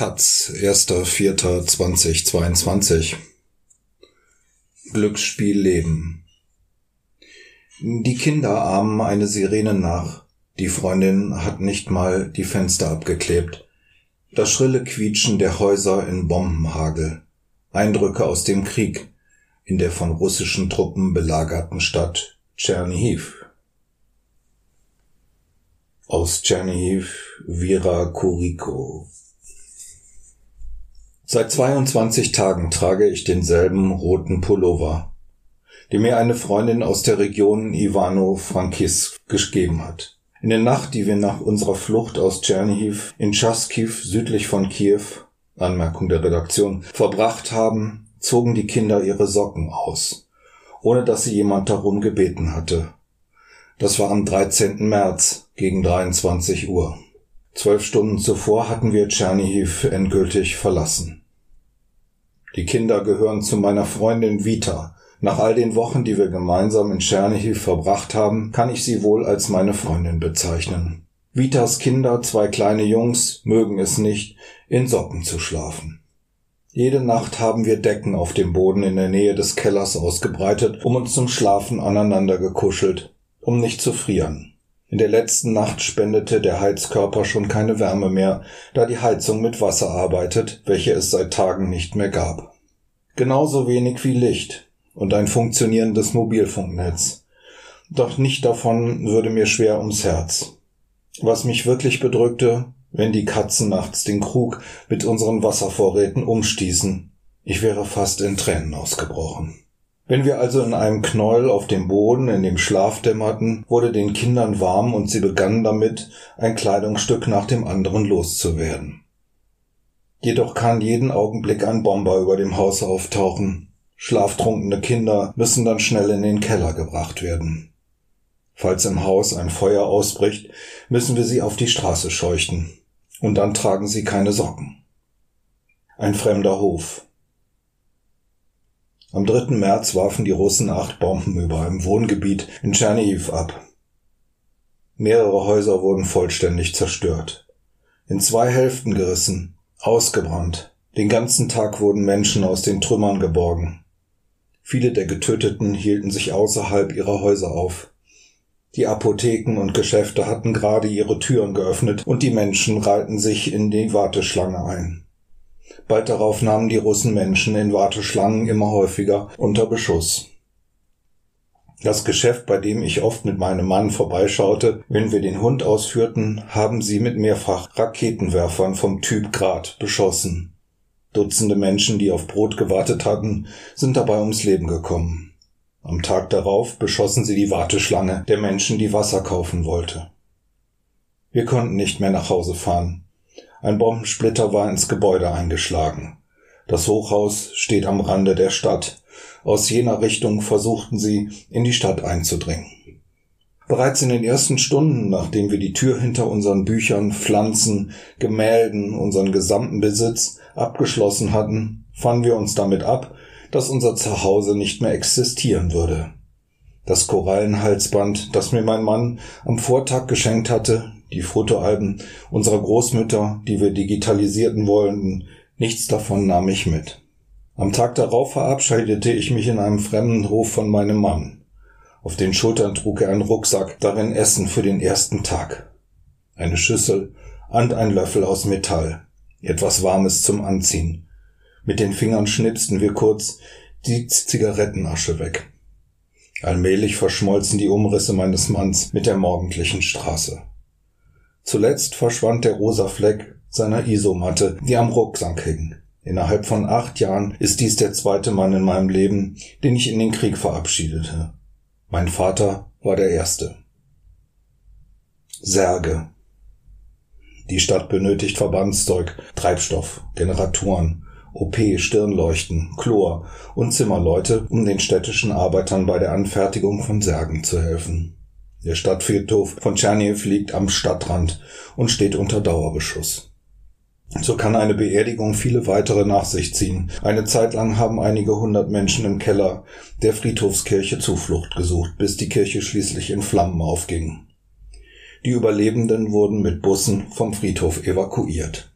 Taz, 1.4.2022 Glücksspiel Leben Die Kinder ahmen eine Sirene nach. Die Freundin hat nicht mal die Fenster abgeklebt. Das schrille Quietschen der Häuser in Bombenhagel. Eindrücke aus dem Krieg in der von russischen Truppen belagerten Stadt Tschernihiv. Aus Tschernihiv Vira Kuriko. Seit 22 Tagen trage ich denselben roten Pullover, den mir eine Freundin aus der Region Ivano-Frankivsk gegeben hat. In der Nacht, die wir nach unserer Flucht aus Tschernihiv in Chaskiv südlich von Kiew, Anmerkung der Redaktion, verbracht haben, zogen die Kinder ihre Socken aus, ohne dass sie jemand darum gebeten hatte. Das war am 13. März gegen 23 Uhr. Zwölf Stunden zuvor hatten wir Tschernihiv endgültig verlassen. Die Kinder gehören zu meiner Freundin Vita. Nach all den Wochen, die wir gemeinsam in Tschernihiv verbracht haben, kann ich sie wohl als meine Freundin bezeichnen. Vitas Kinder, zwei kleine Jungs, mögen es nicht, in Socken zu schlafen. Jede Nacht haben wir Decken auf dem Boden in der Nähe des Kellers ausgebreitet, um uns zum Schlafen aneinander gekuschelt, um nicht zu frieren. In der letzten Nacht spendete der Heizkörper schon keine Wärme mehr, da die Heizung mit Wasser arbeitet, welche es seit Tagen nicht mehr gab. Genauso wenig wie Licht und ein funktionierendes Mobilfunknetz. Doch nicht davon würde mir schwer ums Herz. Was mich wirklich bedrückte, wenn die Katzen nachts den Krug mit unseren Wasservorräten umstießen. Ich wäre fast in Tränen ausgebrochen. Wenn wir also in einem Knäuel auf dem Boden in dem Schlaf dämmerten, wurde den Kindern warm und sie begannen damit, ein Kleidungsstück nach dem anderen loszuwerden. Jedoch kann jeden Augenblick ein Bomber über dem Haus auftauchen. Schlaftrunkene Kinder müssen dann schnell in den Keller gebracht werden. Falls im Haus ein Feuer ausbricht, müssen wir sie auf die Straße scheuchten. Und dann tragen sie keine Socken. Ein fremder Hof. Am 3. März warfen die Russen acht Bomben über einem Wohngebiet in Tschernihiv ab. Mehrere Häuser wurden vollständig zerstört, in zwei Hälften gerissen, ausgebrannt. Den ganzen Tag wurden Menschen aus den Trümmern geborgen. Viele der Getöteten hielten sich außerhalb ihrer Häuser auf. Die Apotheken und Geschäfte hatten gerade ihre Türen geöffnet und die Menschen reihten sich in die Warteschlange ein. Bald darauf nahmen die Russen Menschen in Warteschlangen immer häufiger unter Beschuss. Das Geschäft, bei dem ich oft mit meinem Mann vorbeischaute, wenn wir den Hund ausführten, haben sie mit mehrfach Raketenwerfern vom Typ Grad beschossen. Dutzende Menschen, die auf Brot gewartet hatten, sind dabei ums Leben gekommen. Am Tag darauf beschossen sie die Warteschlange der Menschen, die Wasser kaufen wollte. Wir konnten nicht mehr nach Hause fahren. Ein Bombensplitter war ins Gebäude eingeschlagen. Das Hochhaus steht am Rande der Stadt. Aus jener Richtung versuchten sie, in die Stadt einzudringen. Bereits in den ersten Stunden, nachdem wir die Tür hinter unseren Büchern, Pflanzen, Gemälden, unseren gesamten Besitz abgeschlossen hatten, fanden wir uns damit ab, dass unser Zuhause nicht mehr existieren würde. Das Korallenhalsband, das mir mein Mann am Vortag geschenkt hatte, die Fotoalben unserer Großmütter, die wir digitalisierten wollten, nichts davon nahm ich mit. Am Tag darauf verabschiedete ich mich in einem fremden Hof von meinem Mann. Auf den Schultern trug er einen Rucksack, darin Essen für den ersten Tag. Eine Schüssel und ein Löffel aus Metall. Etwas Warmes zum Anziehen. Mit den Fingern schnipsten wir kurz die Zigarettenasche weg. Allmählich verschmolzen die Umrisse meines Manns mit der morgendlichen Straße. Zuletzt verschwand der rosa Fleck seiner Isomatte, die am Rucksack hing. Innerhalb von acht Jahren ist dies der zweite Mann in meinem Leben, den ich in den Krieg verabschiedete. Mein Vater war der erste. Särge. Die Stadt benötigt Verbandszeug, Treibstoff, Generatoren, OP, Stirnleuchten, Chlor und Zimmerleute, um den städtischen Arbeitern bei der Anfertigung von Särgen zu helfen. Der Stadtfriedhof von Tscherniv liegt am Stadtrand und steht unter Dauerbeschuss. So kann eine Beerdigung viele weitere nach sich ziehen. Eine Zeit lang haben einige hundert Menschen im Keller der Friedhofskirche Zuflucht gesucht, bis die Kirche schließlich in Flammen aufging. Die Überlebenden wurden mit Bussen vom Friedhof evakuiert.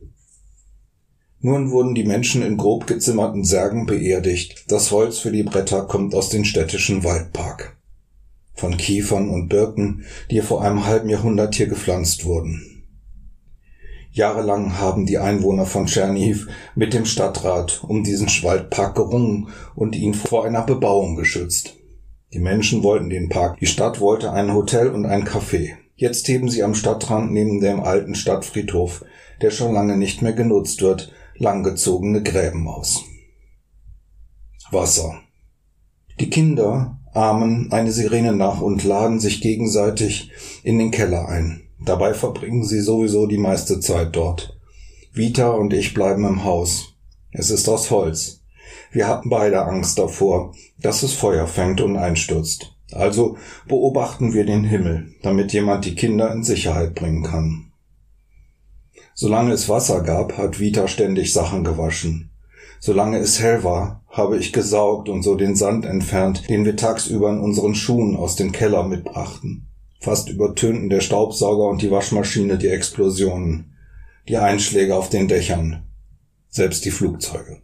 Nun wurden die Menschen in grob gezimmerten Särgen beerdigt. Das Holz für die Bretter kommt aus dem städtischen Waldpark. Von Kiefern und Birken, die vor einem halben Jahrhundert hier gepflanzt wurden. Jahrelang haben die Einwohner von Tschernihiv mit dem Stadtrat um diesen Waldpark gerungen und ihn vor einer Bebauung geschützt. Die Menschen wollten den Park, die Stadt wollte ein Hotel und ein Café. Jetzt heben sie am Stadtrand neben dem alten Stadtfriedhof, der schon lange nicht mehr genutzt wird, langgezogene Gräben aus. Wasser. Die Kinder ahmen eine Sirene nach und laden sich gegenseitig in den Keller ein. Dabei verbringen sie sowieso die meiste Zeit dort. Vita und ich bleiben im Haus. Es ist aus Holz. Wir hatten beide Angst davor, dass es Feuer fängt und einstürzt. Also beobachten wir den Himmel, damit jemand die Kinder in Sicherheit bringen kann. Solange es Wasser gab, hat Vita ständig Sachen gewaschen. Solange es hell war, habe ich gesaugt und so den Sand entfernt, den wir tagsüber in unseren Schuhen aus dem Keller mitbrachten. Fast übertönten der Staubsauger und die Waschmaschine die Explosionen, die Einschläge auf den Dächern, selbst die Flugzeuge.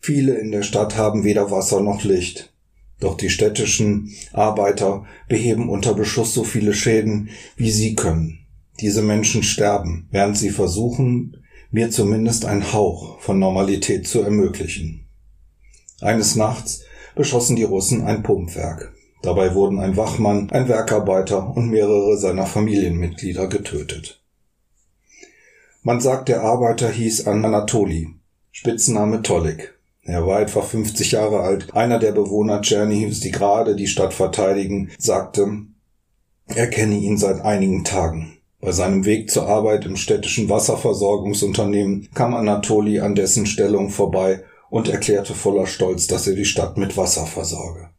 Viele in der Stadt haben weder Wasser noch Licht. Doch die städtischen Arbeiter beheben unter Beschuss so viele Schäden, wie sie können. Diese Menschen sterben, während sie versuchen, mir zumindest einen Hauch von Normalität zu ermöglichen. Eines Nachts beschossen die Russen ein Pumpwerk. Dabei wurden ein Wachmann, ein Werkarbeiter und mehrere seiner Familienmitglieder getötet. Man sagt, der Arbeiter hieß Anatoli, Spitzname Tolik. Er war etwa 50 Jahre alt. Einer der Bewohner Tschernihivs, die gerade die Stadt verteidigen, sagte, er kenne ihn seit einigen Tagen. Bei seinem Weg zur Arbeit im städtischen Wasserversorgungsunternehmen kam Anatoli an dessen Stellung vorbei und erklärte voller Stolz, dass er die Stadt mit Wasser versorge.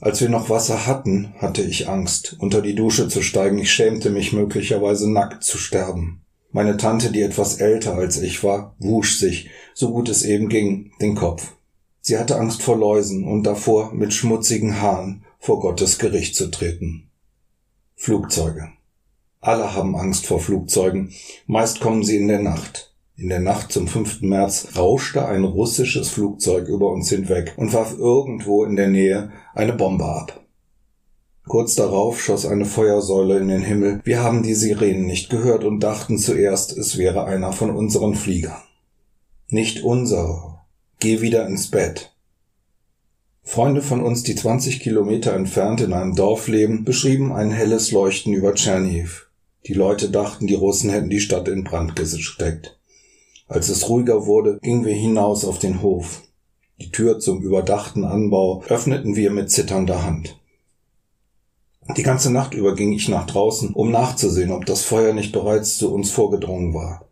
Als wir noch Wasser hatten, hatte ich Angst, unter die Dusche zu steigen. Ich schämte mich möglicherweise nackt zu sterben. Meine Tante, die etwas älter als ich war, wusch sich, so gut es eben ging, den Kopf. Sie hatte Angst vor Läusen und davor, mit schmutzigen Haaren vor Gottes Gericht zu treten. Flugzeuge. Alle haben Angst vor Flugzeugen. Meist kommen sie in der Nacht. In der Nacht zum 5. März rauschte ein russisches Flugzeug über uns hinweg und warf irgendwo in der Nähe eine Bombe ab. Kurz darauf schoss eine Feuersäule in den Himmel. Wir haben die Sirenen nicht gehört und dachten zuerst, es wäre einer von unseren Fliegern. Nicht unser. Geh wieder ins Bett. Freunde von uns, die 20 Kilometer entfernt in einem Dorf leben, beschrieben ein helles Leuchten über Tscherniv. Die Leute dachten, die Russen hätten die Stadt in Brand gesteckt. Als es ruhiger wurde, gingen wir hinaus auf den Hof. Die Tür zum überdachten Anbau öffneten wir mit zitternder Hand. Die ganze Nacht über ging ich nach draußen, um nachzusehen, ob das Feuer nicht bereits zu uns vorgedrungen war.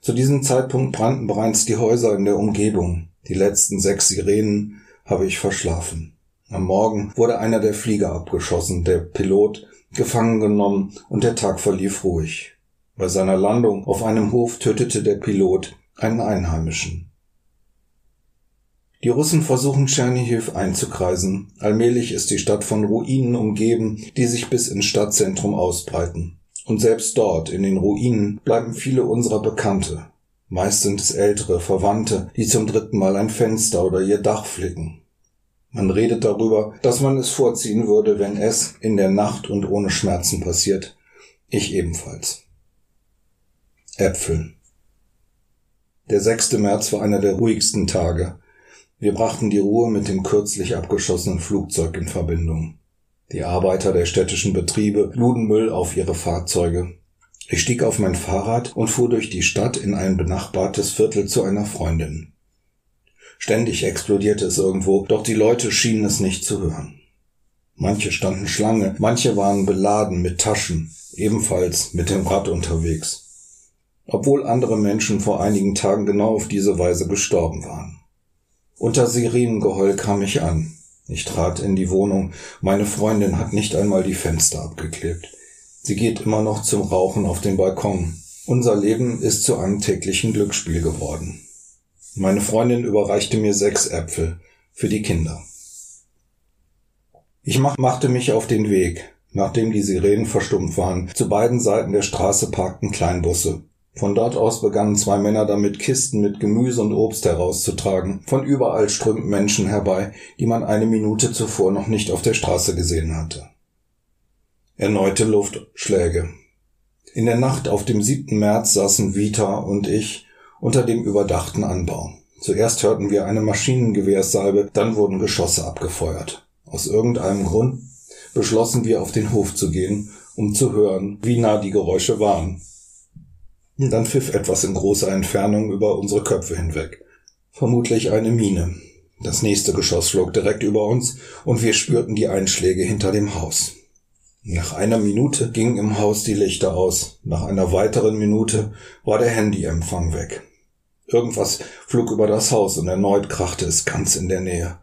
Zu diesem Zeitpunkt brannten bereits die Häuser in der Umgebung. Die letzten sechs Sirenen habe ich verschlafen. Am Morgen wurde einer der Flieger abgeschossen. Der Pilot gefangen genommen und der Tag verlief ruhig. Bei seiner Landung auf einem Hof tötete der Pilot einen Einheimischen. Die Russen versuchen Tschernihiv einzukreisen. Allmählich ist die Stadt von Ruinen umgeben, die sich bis ins Stadtzentrum ausbreiten. Und selbst dort, in den Ruinen, bleiben viele unserer Bekannte. Meist sind es ältere, Verwandte, die zum dritten Mal ein Fenster oder ihr Dach flicken. Man redet darüber, dass man es vorziehen würde, wenn es in der Nacht und ohne Schmerzen passiert. Ich ebenfalls. Äpfel. Der 6. März war einer der ruhigsten Tage. Wir brachten die Ruhe mit dem kürzlich abgeschossenen Flugzeug in Verbindung. Die Arbeiter der städtischen Betriebe luden Müll auf ihre Fahrzeuge. Ich stieg auf mein Fahrrad und fuhr durch die Stadt in ein benachbartes Viertel zu einer Freundin. Ständig explodierte es irgendwo, doch die Leute schienen es nicht zu hören. Manche standen Schlange, manche waren beladen mit Taschen, ebenfalls mit dem Rad unterwegs. Obwohl andere Menschen vor einigen Tagen genau auf diese Weise gestorben waren. Unter Sirenengeheul kam ich an. Ich trat in die Wohnung. Meine Freundin hat nicht einmal die Fenster abgeklebt. Sie geht immer noch zum Rauchen auf den Balkon. Unser Leben ist zu einem täglichen Glücksspiel geworden. Meine Freundin überreichte mir sechs Äpfel für die Kinder. Ich machte mich auf den Weg, nachdem die Sirenen verstummt waren. Zu beiden Seiten der Straße parkten Kleinbusse. Von dort aus begannen zwei Männer damit, Kisten mit Gemüse und Obst herauszutragen. Von überall strömten Menschen herbei, die man eine Minute zuvor noch nicht auf der Straße gesehen hatte. Erneute Luftschläge. In der Nacht auf dem 7. März saßen Vita und ich unter dem überdachten Anbau. Zuerst hörten wir eine Maschinengewehrsalbe, dann wurden Geschosse abgefeuert. Aus irgendeinem Grund beschlossen wir auf den Hof zu gehen, um zu hören, wie nah die Geräusche waren. Dann pfiff etwas in großer Entfernung über unsere Köpfe hinweg. Vermutlich eine Mine. Das nächste Geschoss flog direkt über uns und wir spürten die Einschläge hinter dem Haus. Nach einer Minute gingen im Haus die Lichter aus. Nach einer weiteren Minute war der Handyempfang weg. Irgendwas flog über das Haus und erneut krachte es ganz in der Nähe.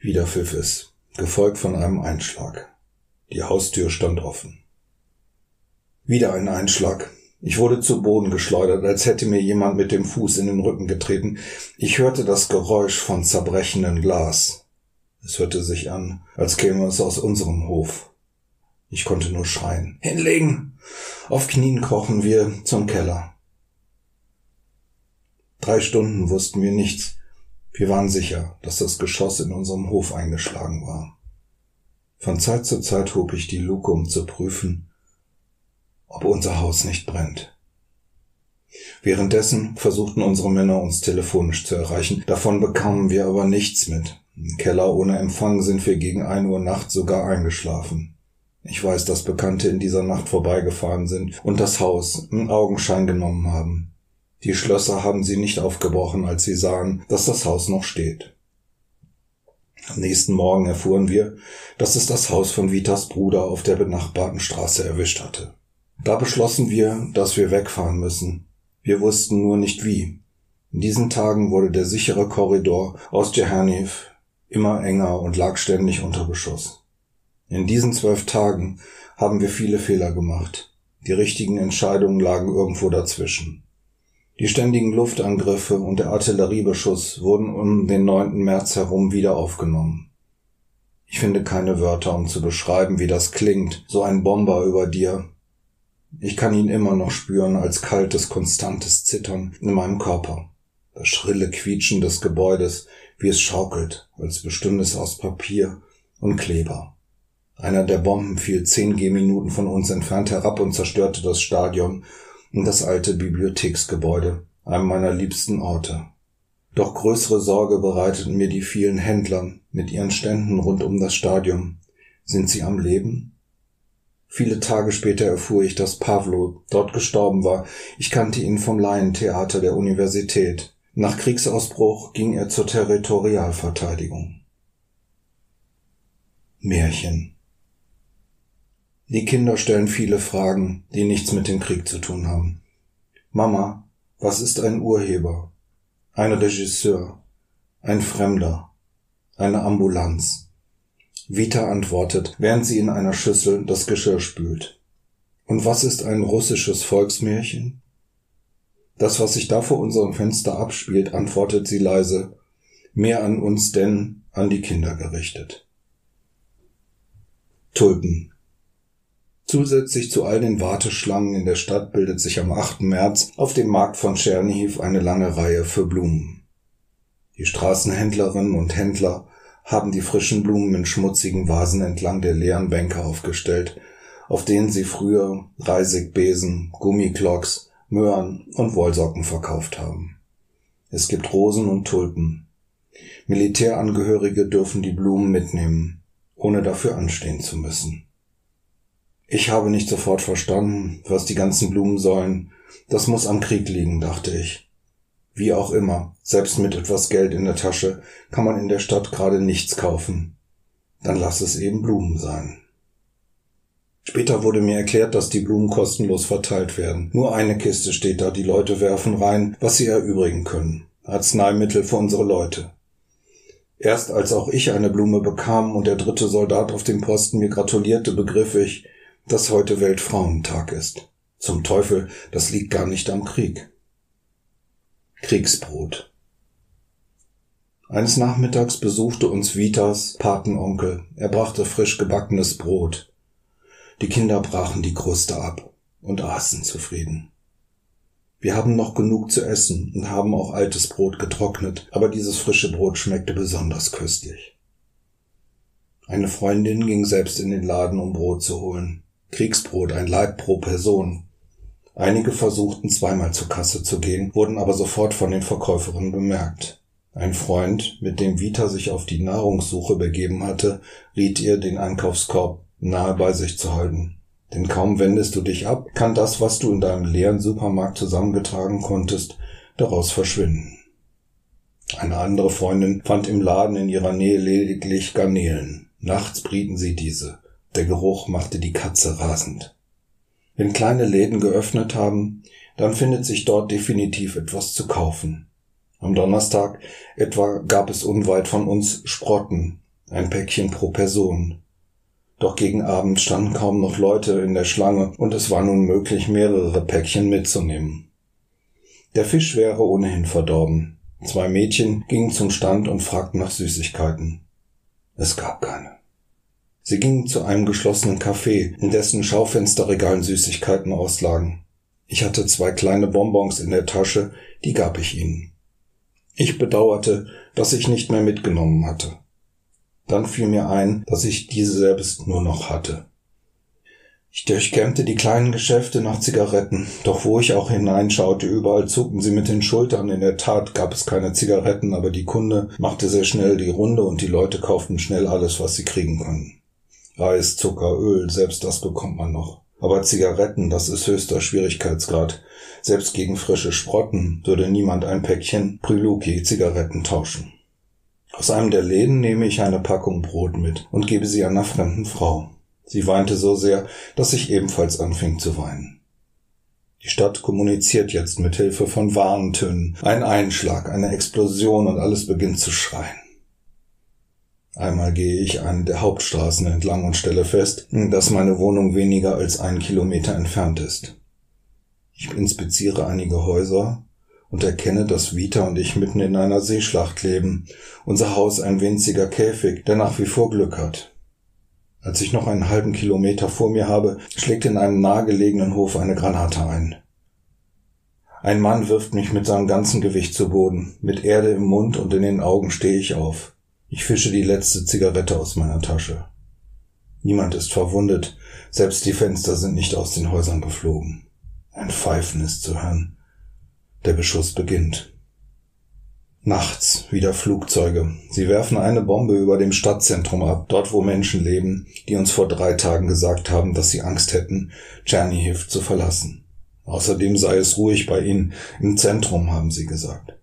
Wieder pfiff es, gefolgt von einem Einschlag. Die Haustür stand offen. Wieder ein Einschlag. Ich wurde zu Boden geschleudert, als hätte mir jemand mit dem Fuß in den Rücken getreten. Ich hörte das Geräusch von zerbrechendem Glas. Es hörte sich an, als käme es aus unserem Hof. Ich konnte nur schreien. Hinlegen! Auf Knien krochen wir zum Keller. Drei Stunden wussten wir nichts. Wir waren sicher, dass das Geschoss in unserem Hof eingeschlagen war. Von Zeit zu Zeit hob ich die Luke, um zu prüfen, ob unser Haus nicht brennt. Währenddessen versuchten unsere Männer uns telefonisch zu erreichen, davon bekamen wir aber nichts mit. Im Keller ohne Empfang sind wir gegen ein Uhr Nacht sogar eingeschlafen. Ich weiß, dass Bekannte in dieser Nacht vorbeigefahren sind und das Haus in Augenschein genommen haben. Die Schlösser haben sie nicht aufgebrochen, als sie sahen, dass das Haus noch steht. Am nächsten Morgen erfuhren wir, dass es das Haus von Vitas Bruder auf der benachbarten Straße erwischt hatte. Da beschlossen wir, dass wir wegfahren müssen. Wir wussten nur nicht wie. In diesen Tagen wurde der sichere Korridor aus Jehanif immer enger und lag ständig unter Beschuss. In diesen zwölf Tagen haben wir viele Fehler gemacht. Die richtigen Entscheidungen lagen irgendwo dazwischen. Die ständigen Luftangriffe und der Artilleriebeschuss wurden um den 9. März herum wieder aufgenommen. Ich finde keine Wörter, um zu beschreiben, wie das klingt, so ein Bomber über dir, ich kann ihn immer noch spüren als kaltes, konstantes Zittern in meinem Körper. Das schrille Quietschen des Gebäudes, wie es schaukelt, als bestünde es aus Papier und Kleber. Einer der Bomben fiel zehn Gehminuten von uns entfernt herab und zerstörte das Stadion und das alte Bibliotheksgebäude, einem meiner liebsten Orte. Doch größere Sorge bereiteten mir die vielen Händler mit ihren Ständen rund um das Stadion. Sind sie am Leben? Viele Tage später erfuhr ich, dass Pavlo dort gestorben war. Ich kannte ihn vom Laientheater der Universität. Nach Kriegsausbruch ging er zur Territorialverteidigung. Märchen Die Kinder stellen viele Fragen, die nichts mit dem Krieg zu tun haben. Mama, was ist ein Urheber? Ein Regisseur? Ein Fremder? Eine Ambulanz? Vita antwortet, während sie in einer Schüssel das Geschirr spült. Und was ist ein russisches Volksmärchen? Das, was sich da vor unserem Fenster abspielt, antwortet sie leise, mehr an uns denn an die Kinder gerichtet. Tulpen. Zusätzlich zu all den Warteschlangen in der Stadt bildet sich am 8. März auf dem Markt von Tschernihiv eine lange Reihe für Blumen. Die Straßenhändlerinnen und Händler haben die frischen Blumen in schmutzigen Vasen entlang der leeren Bänke aufgestellt, auf denen sie früher Reisigbesen, Gummiklocks, Möhren und Wollsocken verkauft haben. Es gibt Rosen und Tulpen. Militärangehörige dürfen die Blumen mitnehmen, ohne dafür anstehen zu müssen. Ich habe nicht sofort verstanden, was die ganzen Blumen sollen. Das muss am Krieg liegen, dachte ich. Wie auch immer, selbst mit etwas Geld in der Tasche kann man in der Stadt gerade nichts kaufen. Dann lass es eben Blumen sein. Später wurde mir erklärt, dass die Blumen kostenlos verteilt werden. Nur eine Kiste steht da, die Leute werfen rein, was sie erübrigen können. Arzneimittel für unsere Leute. Erst als auch ich eine Blume bekam und der dritte Soldat auf dem Posten mir gratulierte, begriff ich, dass heute Weltfrauentag ist. Zum Teufel, das liegt gar nicht am Krieg. Kriegsbrot. Eines Nachmittags besuchte uns Vitas Patenonkel. Er brachte frisch gebackenes Brot. Die Kinder brachen die Kruste ab und aßen zufrieden. Wir haben noch genug zu essen und haben auch altes Brot getrocknet, aber dieses frische Brot schmeckte besonders köstlich. Eine Freundin ging selbst in den Laden, um Brot zu holen. Kriegsbrot, ein Leib pro Person. Einige versuchten zweimal zur Kasse zu gehen, wurden aber sofort von den Verkäuferinnen bemerkt. Ein Freund, mit dem Vita sich auf die Nahrungssuche begeben hatte, riet ihr, den Einkaufskorb nahe bei sich zu halten. Denn kaum wendest du dich ab, kann das, was du in deinem leeren Supermarkt zusammengetragen konntest, daraus verschwinden. Eine andere Freundin fand im Laden in ihrer Nähe lediglich Garnelen. Nachts brieten sie diese. Der Geruch machte die Katze rasend. Wenn kleine Läden geöffnet haben, dann findet sich dort definitiv etwas zu kaufen. Am Donnerstag etwa gab es unweit von uns Sprotten, ein Päckchen pro Person. Doch gegen Abend standen kaum noch Leute in der Schlange und es war nun möglich, mehrere Päckchen mitzunehmen. Der Fisch wäre ohnehin verdorben. Zwei Mädchen gingen zum Stand und fragten nach Süßigkeiten. Es gab keine. Sie gingen zu einem geschlossenen Café, in dessen Schaufensterregalen Süßigkeiten auslagen. Ich hatte zwei kleine Bonbons in der Tasche, die gab ich ihnen. Ich bedauerte, dass ich nicht mehr mitgenommen hatte. Dann fiel mir ein, dass ich diese selbst nur noch hatte. Ich durchkämmte die kleinen Geschäfte nach Zigaretten, doch wo ich auch hineinschaute, überall zuckten sie mit den Schultern. In der Tat gab es keine Zigaretten, aber die Kunde machte sehr schnell die Runde und die Leute kauften schnell alles, was sie kriegen konnten. Reis, Zucker, Öl, selbst das bekommt man noch. Aber Zigaretten, das ist höchster Schwierigkeitsgrad. Selbst gegen frische Sprotten würde niemand ein Päckchen Priluki Zigaretten tauschen. Aus einem der Läden nehme ich eine Packung Brot mit und gebe sie einer fremden Frau. Sie weinte so sehr, dass ich ebenfalls anfing zu weinen. Die Stadt kommuniziert jetzt mit Hilfe von Warntönen. Ein Einschlag, eine Explosion und alles beginnt zu schreien. Einmal gehe ich eine der Hauptstraßen entlang und stelle fest, dass meine Wohnung weniger als ein Kilometer entfernt ist. Ich inspiziere einige Häuser und erkenne, dass Vita und ich mitten in einer Seeschlacht leben, unser Haus ein winziger Käfig, der nach wie vor Glück hat. Als ich noch einen halben Kilometer vor mir habe, schlägt in einem nahegelegenen Hof eine Granate ein. Ein Mann wirft mich mit seinem ganzen Gewicht zu Boden. Mit Erde im Mund und in den Augen stehe ich auf. Ich fische die letzte Zigarette aus meiner Tasche. Niemand ist verwundet, selbst die Fenster sind nicht aus den Häusern geflogen. Ein Pfeifen ist zu hören. Der Beschuss beginnt. Nachts wieder Flugzeuge. Sie werfen eine Bombe über dem Stadtzentrum ab, dort wo Menschen leben, die uns vor drei Tagen gesagt haben, dass sie Angst hätten, Tschernihiv zu verlassen. Außerdem sei es ruhig bei ihnen, im Zentrum, haben sie gesagt.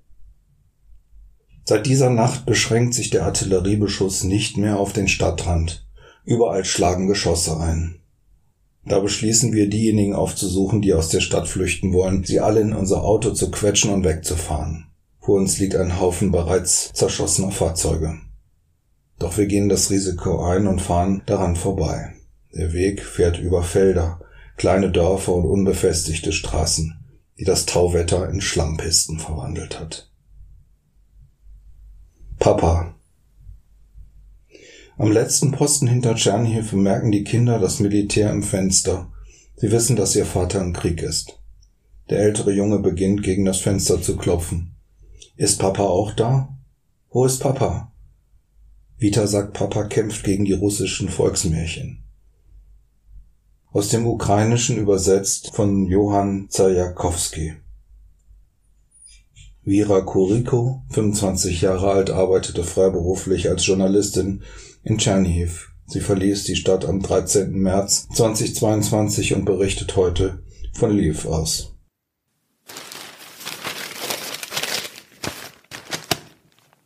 Seit dieser Nacht beschränkt sich der Artilleriebeschuss nicht mehr auf den Stadtrand. Überall schlagen Geschosse ein. Da beschließen wir, diejenigen aufzusuchen, die aus der Stadt flüchten wollen, sie alle in unser Auto zu quetschen und wegzufahren. Vor uns liegt ein Haufen bereits zerschossener Fahrzeuge. Doch wir gehen das Risiko ein und fahren daran vorbei. Der Weg fährt über Felder, kleine Dörfer und unbefestigte Straßen, die das Tauwetter in Schlammpisten verwandelt hat. Papa. Am letzten Posten hinter Tschernihiv merken die Kinder das Militär im Fenster. Sie wissen, dass ihr Vater im Krieg ist. Der ältere Junge beginnt gegen das Fenster zu klopfen. Ist Papa auch da? Wo ist Papa? Vita sagt, Papa kämpft gegen die russischen Volksmärchen. Aus dem Ukrainischen übersetzt von Johann Zajakowski. Vira Kuriko, 25 Jahre alt, arbeitete freiberuflich als Journalistin in Tschernihiv. Sie verließ die Stadt am 13. März 2022 und berichtet heute von Lviv aus